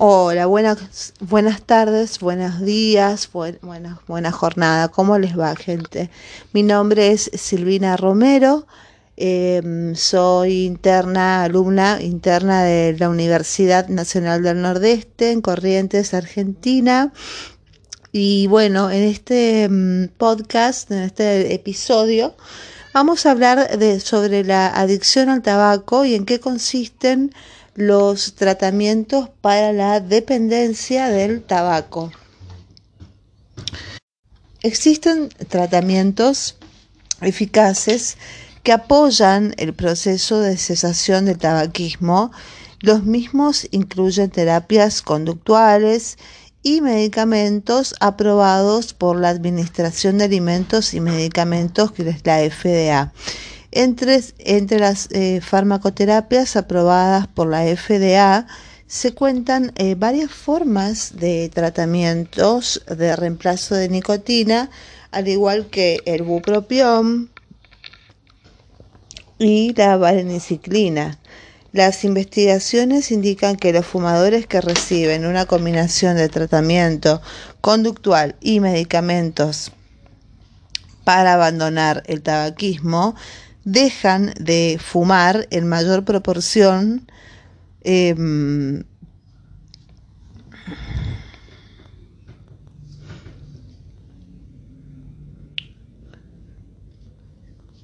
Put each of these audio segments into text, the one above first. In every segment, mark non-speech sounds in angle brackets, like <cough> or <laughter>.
Hola, buenas, buenas tardes, buenos días, buena, buena jornada. ¿Cómo les va, gente? Mi nombre es Silvina Romero. Em, soy interna, alumna interna de la Universidad Nacional del Nordeste en Corrientes, Argentina. Y bueno, en este em, podcast, en este episodio, vamos a hablar de, sobre la adicción al tabaco y en qué consisten los tratamientos para la dependencia del tabaco. Existen tratamientos eficaces que apoyan el proceso de cesación del tabaquismo. Los mismos incluyen terapias conductuales y medicamentos aprobados por la Administración de Alimentos y Medicamentos, que es la FDA. Entre, las eh, farmacoterapias aprobadas por la FDA se cuentan eh, varias formas de tratamientos de reemplazo de nicotina, al igual que el bupropión y la vareniciclina. Las investigaciones indican que los fumadores que reciben una combinación de tratamiento conductual y medicamentos para abandonar el tabaquismo dejan de fumar en mayor proporción em,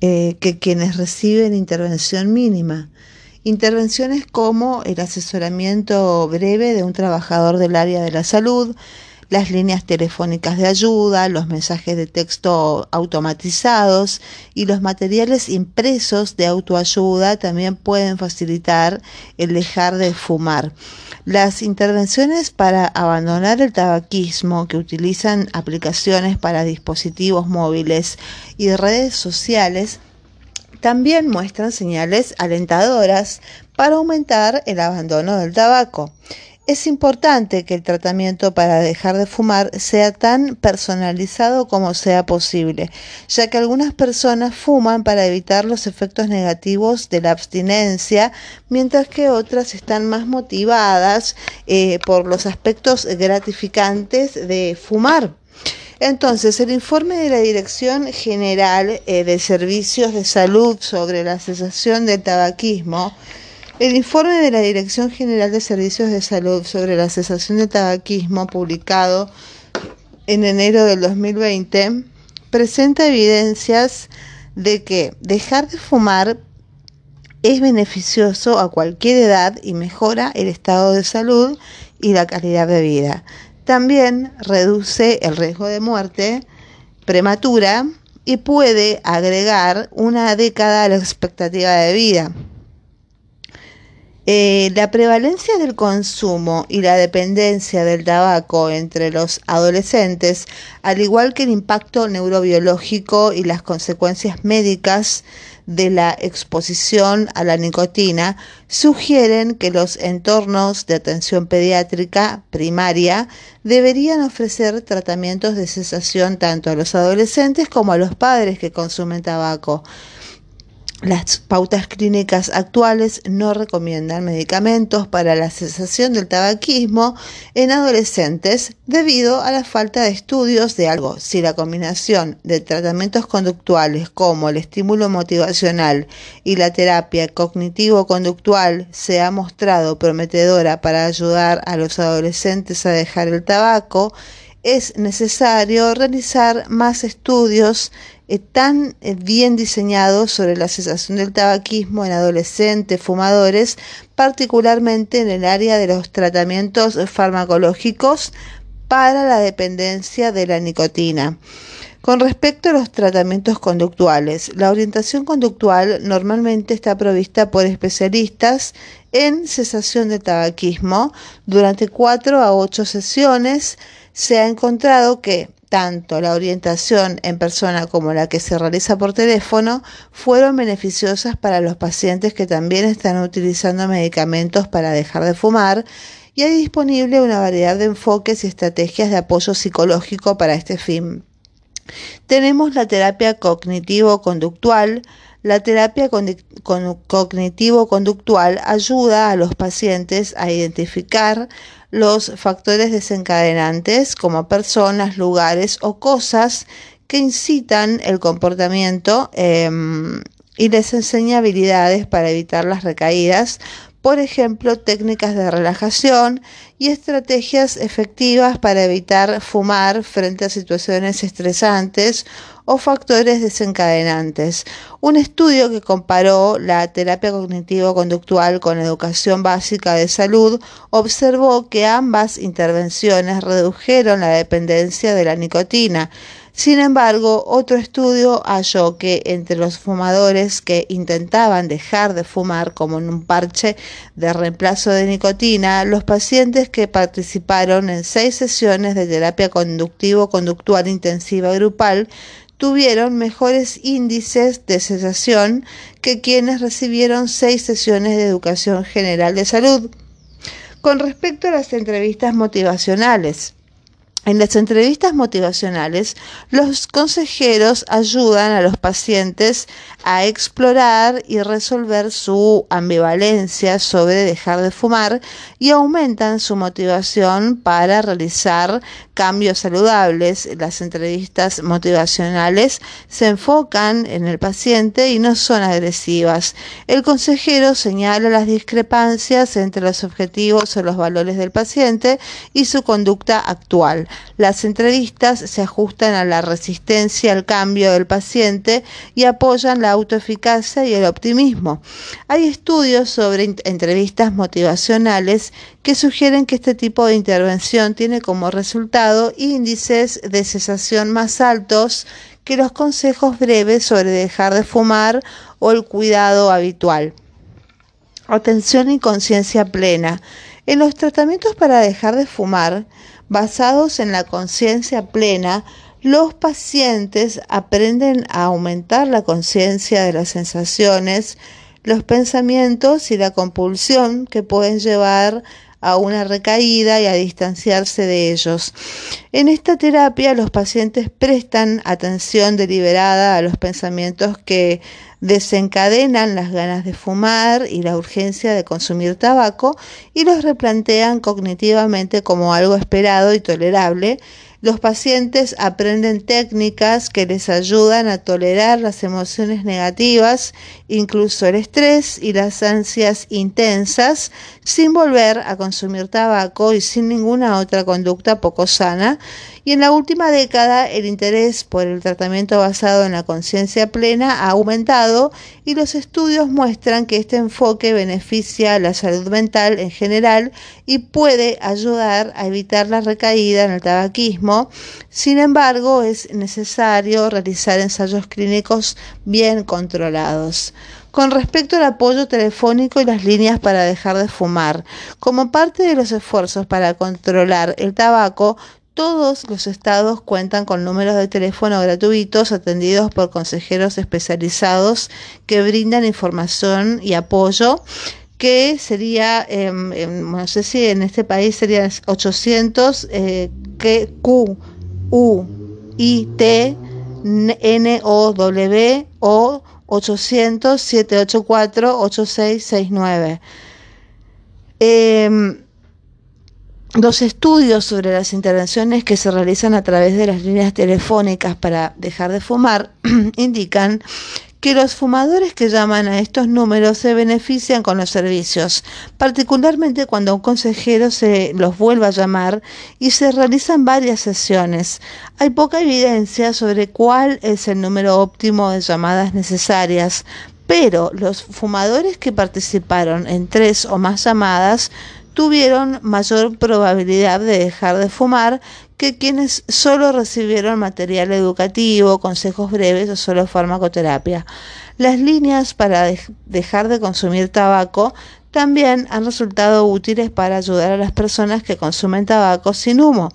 eh, que quienes reciben intervención mínima. Intervenciones como el asesoramiento breve de un trabajador del área de la salud, las líneas telefónicas de ayuda, los mensajes de texto automatizados y los materiales impresos de autoayuda también pueden facilitar el dejar de fumar. Las intervenciones para abandonar el tabaquismo que utilizan aplicaciones para dispositivos móviles y redes sociales también muestran señales alentadoras para aumentar el abandono del tabaco. Es importante que el tratamiento para dejar de fumar sea tan personalizado como sea posible, ya que algunas personas fuman para evitar los efectos negativos de la abstinencia, mientras que otras están más motivadas eh, por los aspectos gratificantes de fumar. Entonces, el informe de la Dirección General eh, de Servicios de Salud sobre la cesación del tabaquismo el informe de la Dirección General de Servicios de Salud sobre la cesación del tabaquismo, publicado en enero del 2020, presenta evidencias de que dejar de fumar es beneficioso a cualquier edad y mejora el estado de salud y la calidad de vida. También reduce el riesgo de muerte prematura y puede agregar una década a la expectativa de vida. Eh, la prevalencia del consumo y la dependencia del tabaco entre los adolescentes, al igual que el impacto neurobiológico y las consecuencias médicas de la exposición a la nicotina, sugieren que los entornos de atención pediátrica primaria deberían ofrecer tratamientos de cesación tanto a los adolescentes como a los padres que consumen tabaco. Las pautas clínicas actuales no recomiendan medicamentos para la cesación del tabaquismo en adolescentes debido a la falta de estudios de algo. Si la combinación de tratamientos conductuales como el estímulo motivacional y la terapia cognitivo-conductual se ha mostrado prometedora para ayudar a los adolescentes a dejar el tabaco, es necesario realizar más estudios tan eh, bien diseñados sobre la cesación del tabaquismo en adolescentes fumadores, particularmente en el área de los tratamientos farmacológicos para la dependencia de la nicotina. Con respecto a los tratamientos conductuales, la orientación conductual normalmente está provista por especialistas en cesación del tabaquismo. Durante cuatro a ocho sesiones se ha encontrado que tanto la orientación en persona como la que se realiza por teléfono fueron beneficiosas para los pacientes que también están utilizando medicamentos para dejar de fumar y hay disponible una variedad de enfoques y estrategias de apoyo psicológico para este fin. Tenemos la terapia cognitivo-conductual, la terapia cognitivo-conductual ayuda a los pacientes a identificar los factores desencadenantes como personas, lugares o cosas que incitan el comportamiento em, y les enseña habilidades para evitar las recaídas, por ejemplo, técnicas de relajación y estrategias efectivas para evitar fumar frente a situaciones estresantes o factores desencadenantes. Un estudio que comparó la terapia cognitivo-conductual con educación básica de salud observó que ambas intervenciones redujeron la dependencia de la nicotina. Sin embargo, otro estudio halló que entre los fumadores que intentaban dejar de fumar como en un parche de reemplazo de nicotina, los pacientes que participaron en seis sesiones de terapia conductivo-conductual intensiva grupal tuvieron mejores índices de cesación que quienes recibieron seis sesiones de educación general de salud. Con respecto a las entrevistas motivacionales, en las entrevistas motivacionales, los consejeros ayudan a los pacientes a explorar y resolver su ambivalencia sobre dejar de fumar y aumentan su motivación para realizar cambios saludables. Las entrevistas motivacionales se enfocan en el paciente y no son agresivas. El consejero señala las discrepancias entre los objetivos o los valores del paciente y su conducta actual. Las entrevistas se ajustan a la resistencia al cambio del paciente y apoyan la autoeficacia y el optimismo. Hay estudios sobre entrevistas motivacionales que sugieren que este tipo de intervención tiene como resultado índices de cesación más altos que los consejos breves sobre dejar de fumar o el cuidado habitual. Atención y conciencia plena. En los tratamientos para dejar de fumar, basados en la conciencia plena, los pacientes aprenden a aumentar la conciencia de las sensaciones, los pensamientos y la compulsión que pueden llevar a una recaída y a distanciarse de ellos. En esta terapia los pacientes prestan atención deliberada a los pensamientos que desencadenan las ganas de fumar y la urgencia de consumir tabaco y los replantean cognitivamente como algo esperado y tolerable. Los pacientes aprenden técnicas que les ayudan a tolerar las emociones negativas, incluso el estrés y las ansias intensas, sin volver a consumir tabaco y sin ninguna otra conducta poco sana. Y en la última década el interés por el tratamiento basado en la conciencia plena ha aumentado y los estudios muestran que este enfoque beneficia la salud mental en general y puede ayudar a evitar la recaída en el tabaquismo. Sin embargo, es necesario realizar ensayos clínicos bien controlados con respecto al apoyo telefónico y las líneas para dejar de fumar. Como parte de los esfuerzos para controlar el tabaco, todos los estados cuentan con números de teléfono gratuitos atendidos por consejeros especializados que brindan información y apoyo que sería, em, no sé si en este país sería 800 eh, Q, U, I, T, N, O, W o 800 784 8669. Eh, los estudios sobre las intervenciones que se realizan a través de las líneas telefónicas para dejar de fumar <clears throat> indican que los fumadores que llaman a estos números se benefician con los servicios, particularmente cuando un consejero se los vuelva a llamar y se realizan varias sesiones. Hay poca evidencia sobre cuál es el número óptimo de llamadas necesarias, pero los fumadores que participaron en tres o más llamadas tuvieron mayor probabilidad de dejar de fumar que quienes solo recibieron material educativo, consejos breves o solo farmacoterapia. Las líneas para dejar de consumir tabaco también han resultado útiles para ayudar a las personas que consumen tabaco sin humo.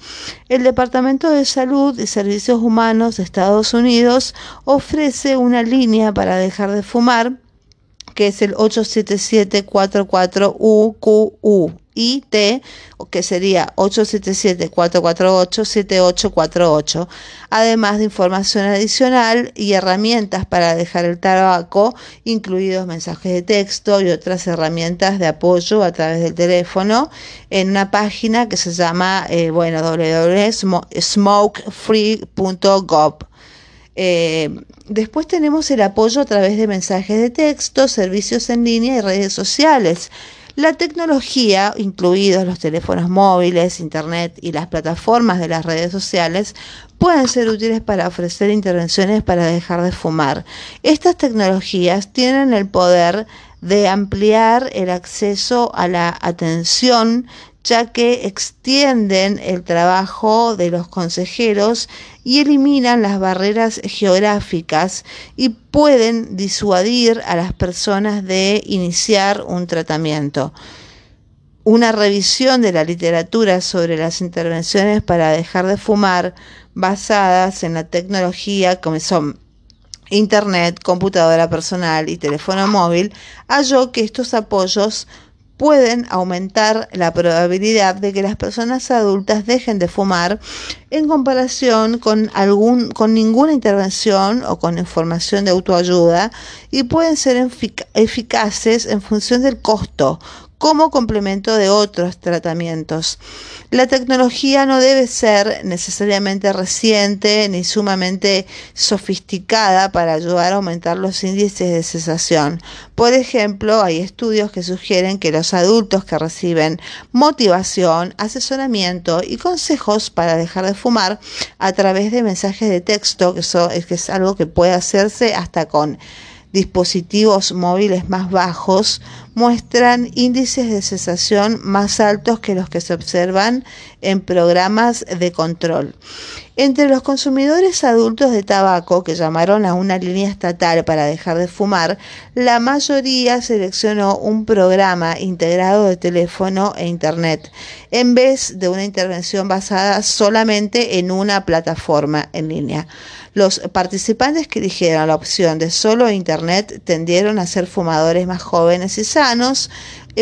El Departamento de Salud y Servicios Humanos de Estados Unidos ofrece una línea para dejar de fumar que es el 877-44UQU IT, que sería 877-448-7848, además de información adicional y herramientas para dejar el tabaco, incluidos mensajes de texto y otras herramientas de apoyo a través del teléfono, en una página que se llama, eh, bueno, www.smokefree.gov. Eh, después tenemos el apoyo a través de mensajes de texto, servicios en línea y redes sociales. La tecnología, incluidos los teléfonos móviles, Internet y las plataformas de las redes sociales, pueden ser útiles para ofrecer intervenciones para dejar de fumar. Estas tecnologías tienen el poder de ampliar el acceso a la atención ya que extienden el trabajo de los consejeros y eliminan las barreras geográficas y pueden disuadir a las personas de iniciar un tratamiento. Una revisión de la literatura sobre las intervenciones para dejar de fumar basadas en la tecnología como son Internet, computadora personal y teléfono móvil halló que estos apoyos pueden aumentar la probabilidad de que las personas adultas dejen de fumar en comparación con algún con ninguna intervención o con información de autoayuda y pueden ser eficaces en función del costo como complemento de otros tratamientos. La tecnología no debe ser necesariamente reciente ni sumamente sofisticada para ayudar a aumentar los índices de cesación. Por ejemplo, hay estudios que sugieren que los adultos que reciben motivación, asesoramiento y consejos para dejar de fumar a través de mensajes de texto, que, que es algo que puede hacerse hasta con dispositivos móviles más bajos muestran índices de cesación más altos que los que se observan en programas de control. Entre los consumidores adultos de tabaco que llamaron a una línea estatal para dejar de fumar, la mayoría seleccionó un programa integrado de teléfono e internet, en vez de una intervención basada solamente en una plataforma en línea. Los participantes que eligieron la opción de solo Internet tendieron a ser fumadores más jóvenes y sanos,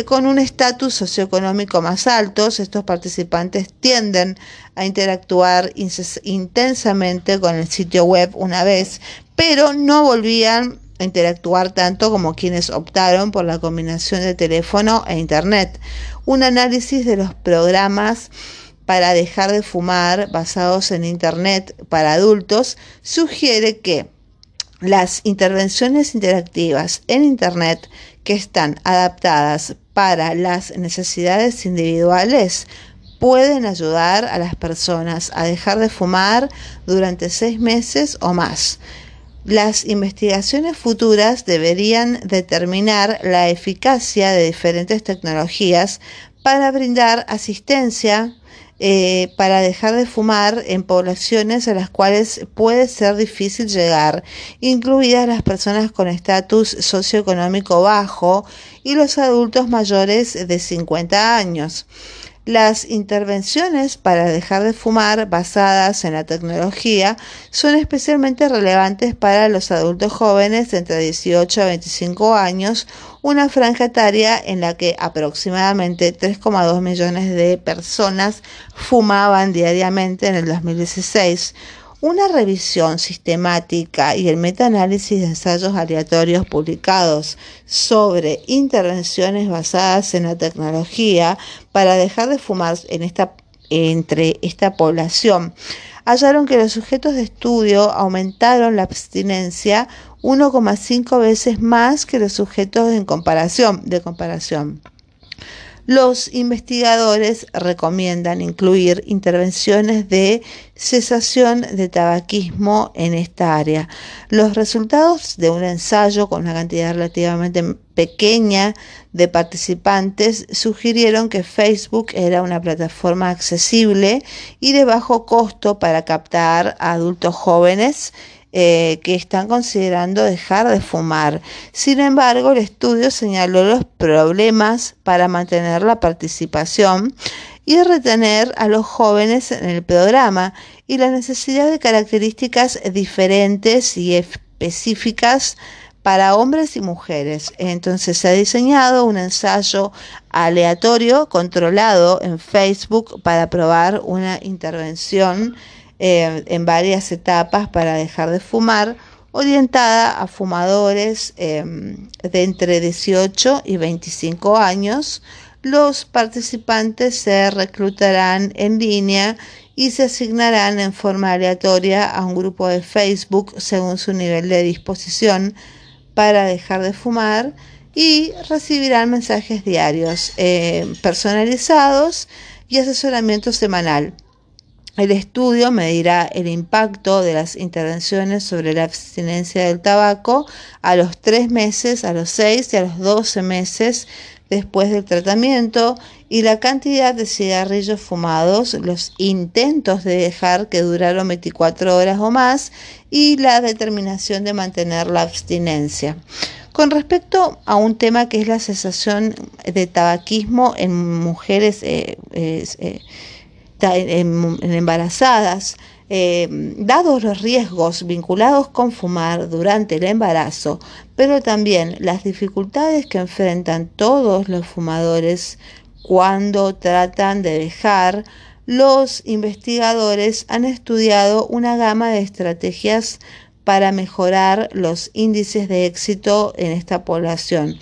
con un estatus socioeconómico más alto. Estos participantes tienden a interactuar intensamente con el sitio web una vez, pero no volvían a interactuar tanto como quienes optaron por la combinación de teléfono e Internet. Un análisis de los programas para dejar de fumar basados en Internet para adultos sugiere que las intervenciones interactivas en Internet que están adaptadas para las necesidades individuales pueden ayudar a las personas a dejar de fumar durante seis meses o más. Las investigaciones futuras deberían determinar la eficacia de diferentes tecnologías para brindar asistencia, eh, para dejar de fumar en poblaciones a las cuales puede ser difícil llegar, incluidas las personas con estatus socioeconómico bajo y los adultos mayores de 50 años. Las intervenciones para dejar de fumar basadas en la tecnología son especialmente relevantes para los adultos jóvenes entre 18 a 25 años, una franja etaria en la que aproximadamente 3,2 millones de personas fumaban diariamente en el 2016 una revisión sistemática y el metaanálisis de ensayos aleatorios publicados sobre intervenciones basadas en la tecnología para dejar de fumar en esta, entre esta población hallaron que los sujetos de estudio aumentaron la abstinencia 1,5 veces más que los sujetos comparación, de comparación. Los investigadores recomiendan incluir intervenciones de cesación de tabaquismo en esta área. Los resultados de un ensayo con una cantidad relativamente pequeña de participantes sugirieron que Facebook era una plataforma accesible y de bajo costo para captar a adultos jóvenes eh, que están considerando dejar de fumar. Sin embargo, el estudio señaló los problemas para mantener la participación y retener a los jóvenes en el programa y la necesidad de características diferentes y específicas para hombres y mujeres. Entonces se ha diseñado un ensayo aleatorio controlado en Facebook para probar una intervención eh, en varias etapas para dejar de fumar, orientada a fumadores em, de entre 18 y 25 años. Los participantes se reclutarán en línea y se asignarán en forma aleatoria a un grupo de Facebook según su nivel de disposición para dejar de fumar y recibirán mensajes diarios eh, personalizados y asesoramiento semanal. El estudio medirá el impacto de las intervenciones sobre la abstinencia del tabaco a los 3 meses, a los 6 y a los 12 meses después del tratamiento y la cantidad de cigarrillos fumados, los intentos de dejar que duraron 24 horas o más y la determinación de mantener la abstinencia. Con respecto a un tema que es la cesación de tabaquismo en mujeres eh, eh, en, embarazadas, eh, dados los riesgos vinculados con fumar durante el embarazo, pero también las dificultades que enfrentan todos los fumadores cuando tratan de dejar, los investigadores han estudiado una gama de estrategias para mejorar los índices de éxito en esta población.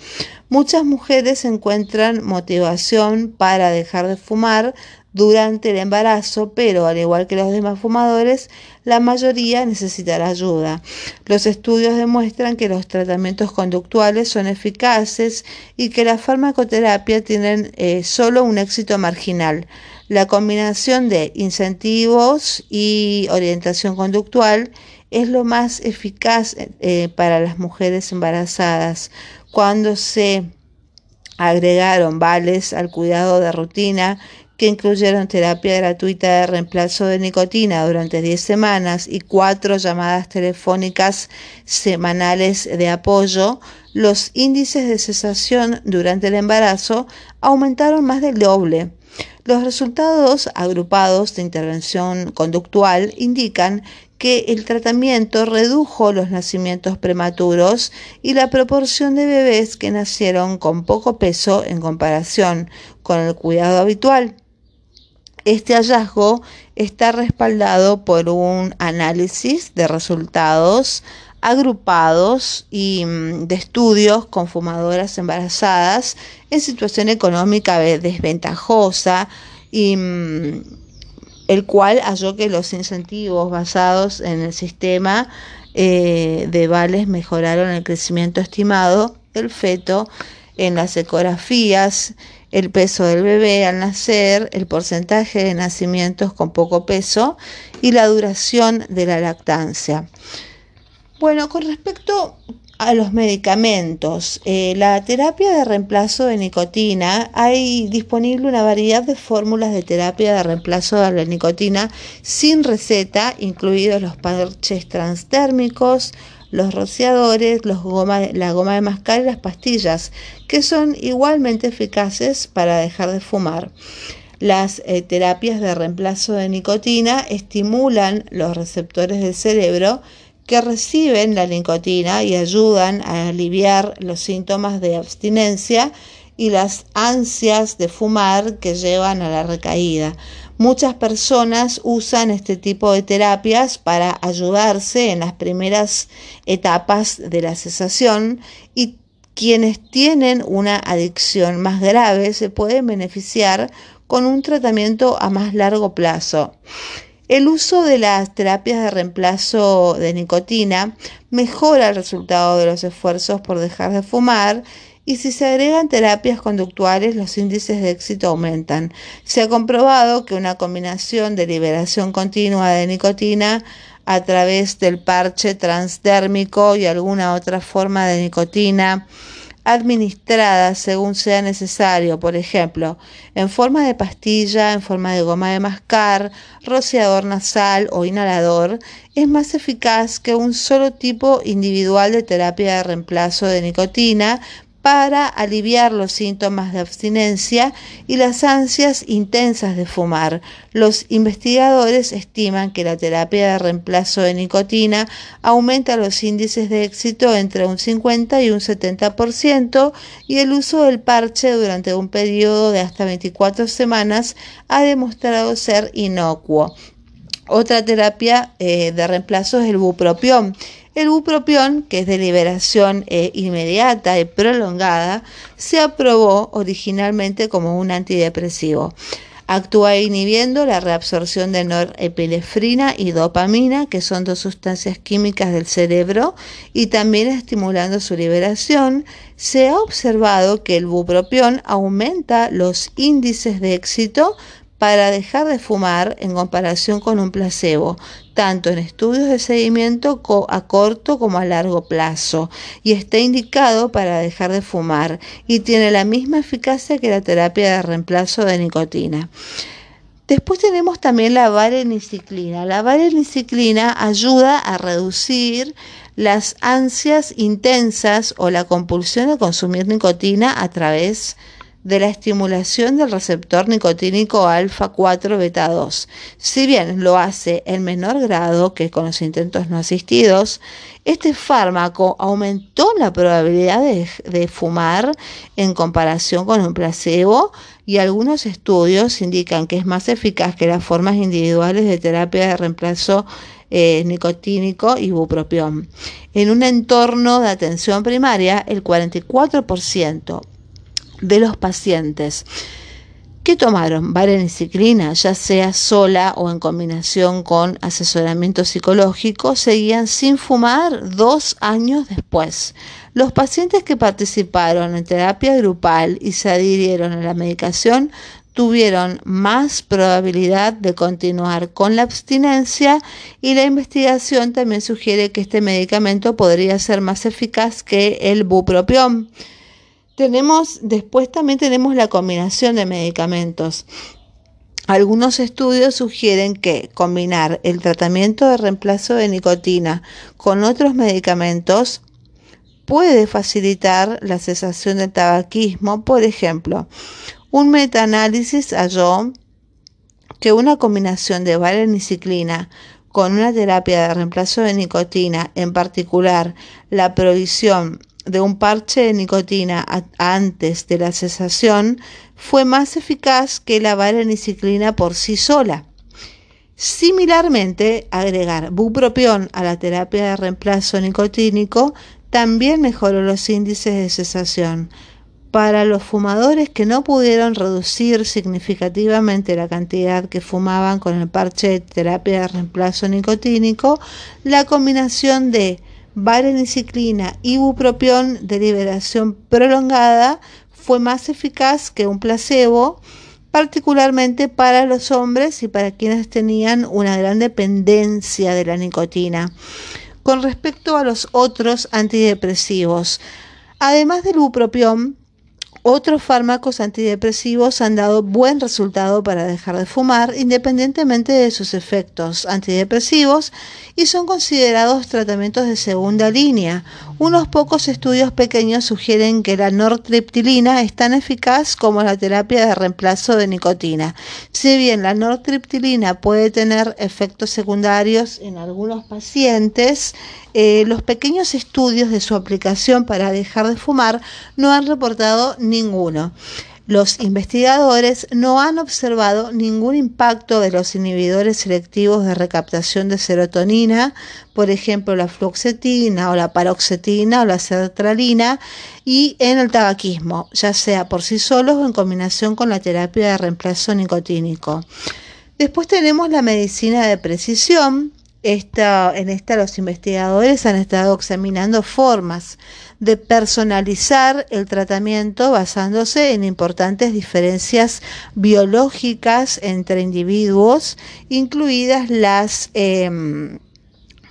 Muchas mujeres encuentran motivación para dejar de fumar durante el embarazo, pero al igual que los demás fumadores, la mayoría necesitará ayuda. Los estudios demuestran que los tratamientos conductuales son eficaces y que la farmacoterapia tienen eh, solo un éxito marginal. La combinación de incentivos y orientación conductual es lo más eficaz eh, para las mujeres embarazadas. Cuando se agregaron vales al cuidado de rutina que incluyeron terapia gratuita de reemplazo de nicotina durante 10 semanas y cuatro llamadas telefónicas semanales de apoyo, los índices de cesación durante el embarazo aumentaron más del doble. Los resultados agrupados de intervención conductual indican que el tratamiento redujo los nacimientos prematuros y la proporción de bebés que nacieron con poco peso en comparación con el cuidado habitual. Este hallazgo está respaldado por un análisis de resultados agrupados y mm, de estudios con fumadoras embarazadas en situación económica desventajosa mm, el cual halló que los incentivos basados en el sistema eh, de vales mejoraron el crecimiento estimado del feto en las ecografías el peso del bebé al nacer, el porcentaje de nacimientos con poco peso y la duración de la lactancia. Bueno, con respecto a los medicamentos, eh, la terapia de reemplazo de nicotina, hay disponible una variedad de fórmulas de terapia de reemplazo de la nicotina sin receta, incluidos los parches transdérmicos, los rociadores, los goma, la goma de mascar y las pastillas, que son igualmente eficaces para dejar de fumar. Las eh, terapias de reemplazo de nicotina estimulan los receptores del cerebro que reciben la nicotina y ayudan a aliviar los síntomas de abstinencia y las ansias de fumar que llevan a la recaída. Muchas personas usan este tipo de terapias para ayudarse en las primeras etapas de la cesación y quienes tienen una adicción más grave se pueden beneficiar con un tratamiento a más largo plazo. El uso de las terapias de reemplazo de nicotina mejora el resultado de los esfuerzos por dejar de fumar y si se agregan terapias conductuales los índices de éxito aumentan. Se ha comprobado que una combinación de liberación continua de nicotina a través del parche transdérmico y alguna otra forma de nicotina administrada según sea necesario, por ejemplo, en forma de pastilla, en forma de goma de mascar, rociador nasal o inhalador, es más eficaz que un solo tipo individual de terapia de reemplazo de nicotina para aliviar los síntomas de abstinencia y las ansias intensas de fumar. Los investigadores estiman que la terapia de reemplazo de nicotina aumenta los índices de éxito entre un 50 y un 70% y el uso del parche durante un periodo de hasta 24 semanas ha demostrado ser inocuo. Otra terapia eh, de reemplazo es el bupropión el bupropión, que es de liberación eh, inmediata y prolongada, se aprobó originalmente como un antidepresivo. Actúa inhibiendo la reabsorción de norepinefrina y dopamina, que son dos sustancias químicas del cerebro, y también estimulando su liberación. Se ha observado que el bupropión aumenta los índices de éxito para dejar de fumar en comparación con un placebo, tanto en estudios de seguimiento a corto como a largo plazo, y está indicado para dejar de fumar y tiene la misma eficacia que la terapia de reemplazo de nicotina. Después tenemos también la vareniciclina. La vareniciclina ayuda a reducir las ansias intensas o la compulsión de consumir nicotina a través de de la estimulación del receptor nicotínico alfa 4 beta 2. Si bien lo hace en menor grado que con los intentos no asistidos, este fármaco aumentó la probabilidad de, fumar en comparación con un placebo y algunos estudios indican que es más eficaz que las formas individuales de terapia de reemplazo eh, nicotínico y bupropión. En un entorno de atención primaria, el 44% de los pacientes que tomaron vareniciclina, ya sea sola o en combinación con asesoramiento psicológico, seguían sin fumar dos años después. Los pacientes que participaron en terapia grupal y se adhirieron a la medicación tuvieron más probabilidad de continuar con la abstinencia y la investigación también sugiere que este medicamento podría ser más eficaz que el bupropión. Tenemos, después también tenemos la combinación de medicamentos. Algunos estudios sugieren que combinar el tratamiento de reemplazo de nicotina con otros medicamentos puede facilitar la cesación del tabaquismo. Por ejemplo, un metaanálisis halló que una combinación de valeniciclina con una terapia de reemplazo de nicotina, en particular la provisión de un parche de nicotina antes de la cesación fue más eficaz que la vareniciclina por sí sola. Similarmente, agregar bupropión a la terapia de reemplazo nicotínico también mejoró los índices de cesación. Para los fumadores que no pudieron reducir significativamente la cantidad que fumaban con el parche de terapia de reemplazo nicotínico, la combinación de vareniciclina y bupropión de liberación prolongada fue más eficaz que un placebo, particularmente para los hombres y para quienes tenían una gran dependencia de la nicotina. Con respecto a los otros antidepresivos, además del bupropión, otros fármacos antidepresivos han dado buen resultado para dejar de fumar independientemente de sus efectos antidepresivos y son considerados tratamientos de segunda línea. Unos pocos estudios pequeños sugieren que la nortriptilina es tan eficaz como la terapia de reemplazo de nicotina. Si bien la nortriptilina puede tener efectos secundarios en algunos pacientes, eh, los pequeños estudios de su aplicación para dejar de fumar no han reportado ninguno. Los investigadores no han observado ningún impacto de los inhibidores selectivos de recaptación de serotonina, por ejemplo la fluoxetina o la paroxetina o la sertralina, y en el tabaquismo, ya sea por sí solos o en combinación con la terapia de reemplazo nicotínico. Después tenemos la medicina de precisión, en esta los investigadores han estado examinando formas de personalizar el tratamiento basándose en importantes diferencias biológicas entre individuos, incluidas las em,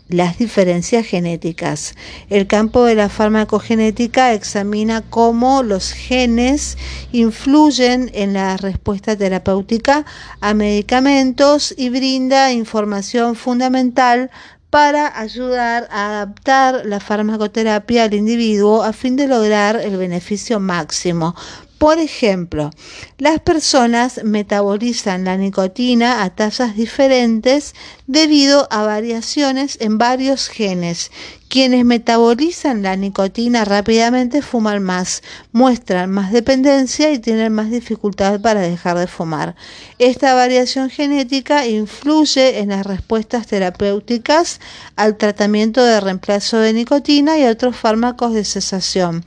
las diferencias genéticas. El campo de la farmacogenética examina cómo los genes influyen en la respuesta terapéutica a medicamentos y brinda información fundamental para ayudar a adaptar la farmacoterapia al individuo a fin de lograr el beneficio máximo. Por ejemplo, las personas metabolizan la nicotina a tasas diferentes debido a variaciones en varios genes. Quienes metabolizan la nicotina rápidamente fuman más, muestran más dependencia y tienen más dificultad para dejar de fumar. Esta variación genética influye en las respuestas terapéuticas al tratamiento de reemplazo de nicotina y otros fármacos de cesación.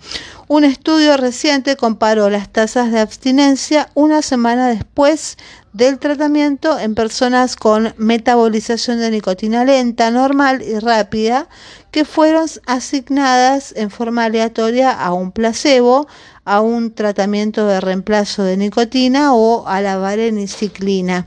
Un estudio reciente comparó las tasas de abstinencia una semana después del tratamiento en personas con metabolización de nicotina lenta, normal y rápida que fueron asignadas en forma aleatoria a un placebo, a un tratamiento de reemplazo de nicotina o a la vareniciclina.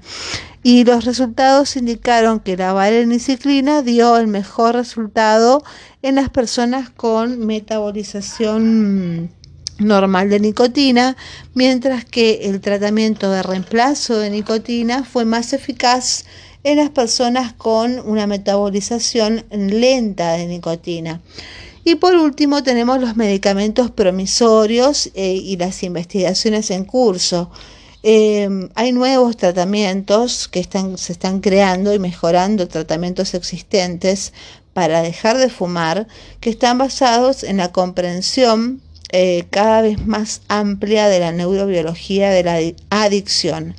Y los resultados indicaron que la vareniciclina dio el mejor resultado en las personas con metabolización normal de nicotina, mientras que el tratamiento de reemplazo de nicotina fue más eficaz en las personas con una metabolización lenta de nicotina. Y por último tenemos los medicamentos promisorios eh, y las investigaciones en curso. Em, hay nuevos tratamientos que están, se están creando y mejorando tratamientos existentes para dejar de fumar que están basados en la comprensión eh, cada vez más amplia de la neurobiología de la adicción.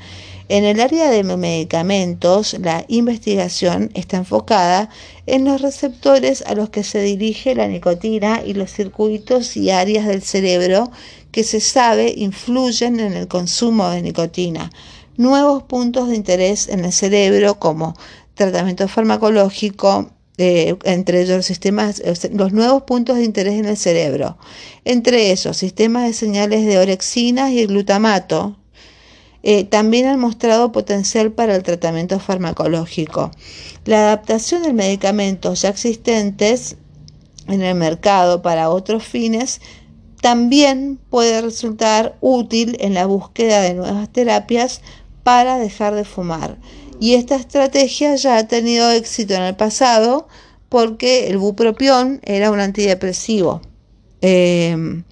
En el área de medicamentos, la investigación está enfocada en los receptores a los que se dirige la nicotina y los circuitos y áreas del cerebro que se sabe influyen en el consumo de nicotina. Nuevos puntos de interés en el cerebro como tratamiento farmacológico, eh, entre ellos los sistemas, los nuevos puntos de interés en el cerebro, entre esos sistemas de señales de orexina y glutamato, eh, también han mostrado potencial para el tratamiento farmacológico. La adaptación de medicamentos ya existentes en el mercado para otros fines también puede resultar útil en la búsqueda de nuevas terapias para dejar de fumar. Y esta estrategia ya ha tenido éxito en el pasado porque el bupropión era un antidepresivo. Eh,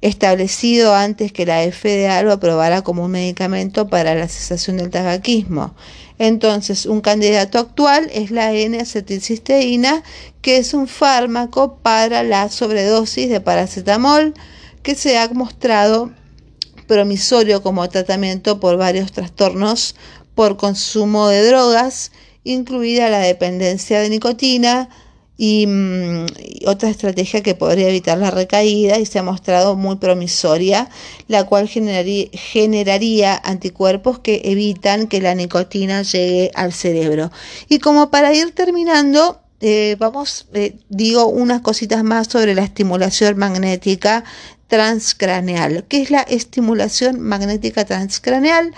establecido antes que la FDA lo aprobara como un medicamento para la cesación del tabaquismo. Entonces, un candidato actual es la N-acetilcisteína, que es un fármaco para la sobredosis de paracetamol que se ha mostrado promisorio como tratamiento por varios trastornos por consumo de drogas, incluida la dependencia de nicotina, Mm, y, otra estrategia que podría evitar la recaída y se ha mostrado muy promisoria, la cual generaría, anticuerpos que evitan que la nicotina llegue al cerebro. Y como para ir terminando, eh, vamos, eh, digo unas cositas más sobre la estimulación magnética transcraneal. ¿Qué es la estimulación magnética transcraneal?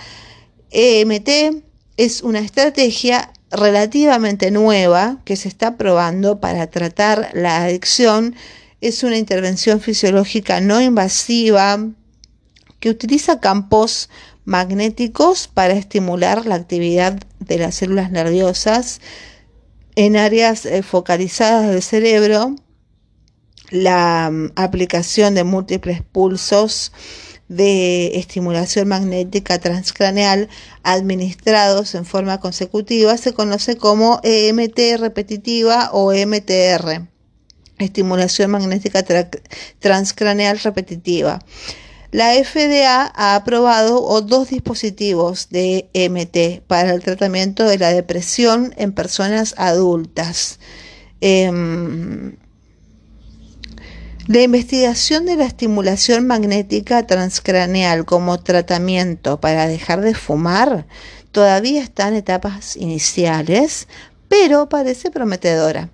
EMT es una estrategia relativamente nueva que se está probando para tratar la adicción. Es una intervención fisiológica no invasiva que utiliza campos magnéticos para estimular la actividad de las células nerviosas en áreas eh, focalizadas del cerebro, la mm, aplicación de múltiples pulsos de estimulación magnética transcraneal administrados en forma consecutiva se conoce como EMT repetitiva o MTR, estimulación magnética transcraneal repetitiva. La FDA ha aprobado dos dispositivos de EMT para el tratamiento de la depresión en personas adultas. Em, la investigación de la estimulación magnética transcraneal como tratamiento para dejar de fumar todavía está en etapas iniciales, pero parece prometedora.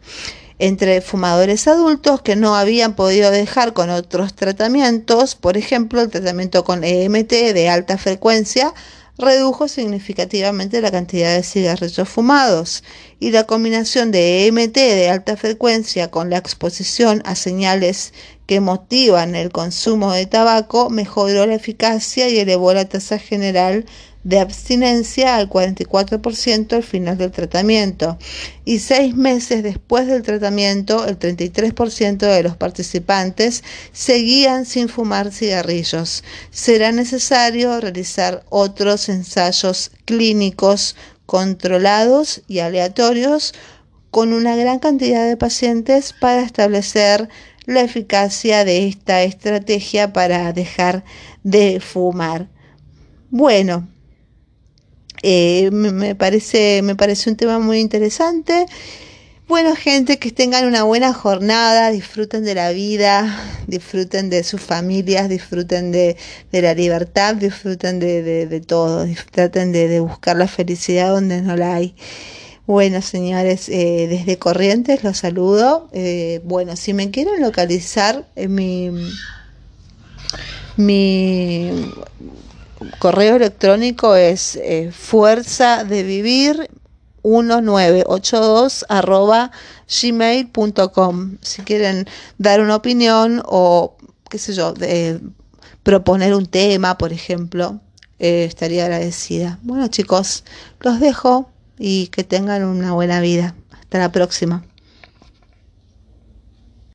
Entre fumadores adultos que no habían podido dejar con otros tratamientos, por ejemplo, el tratamiento con EMT de alta frecuencia, redujo significativamente la cantidad de cigarrillos fumados y la combinación de EMT de alta frecuencia con la exposición a señales que motivan el consumo de tabaco mejoró la eficacia y elevó la tasa general de abstinencia al 44% al final del tratamiento y seis meses después del tratamiento el 33% de los participantes seguían sin fumar cigarrillos. Será necesario realizar otros ensayos clínicos controlados y aleatorios con una gran cantidad de pacientes para establecer la eficacia de esta estrategia para dejar de fumar. Bueno, eh, me, parece, me parece un tema muy interesante. Bueno, gente, que tengan una buena jornada, disfruten de la vida, <laughs> disfruten de sus familias, disfruten de, la libertad, disfruten de, todo, traten de, buscar la felicidad donde no la hay. Bueno, señores, eh, desde Corrientes los saludo. Eh, bueno, si me quieren localizar, en mi, mi correo electrónico es eh, fuerza de vivir 1982 arroba gmail.com si quieren dar una opinión o qué sé yo proponer un tema por ejemplo eh, estaría agradecida. Bueno chicos los dejo y que tengan una buena vida. Hasta la próxima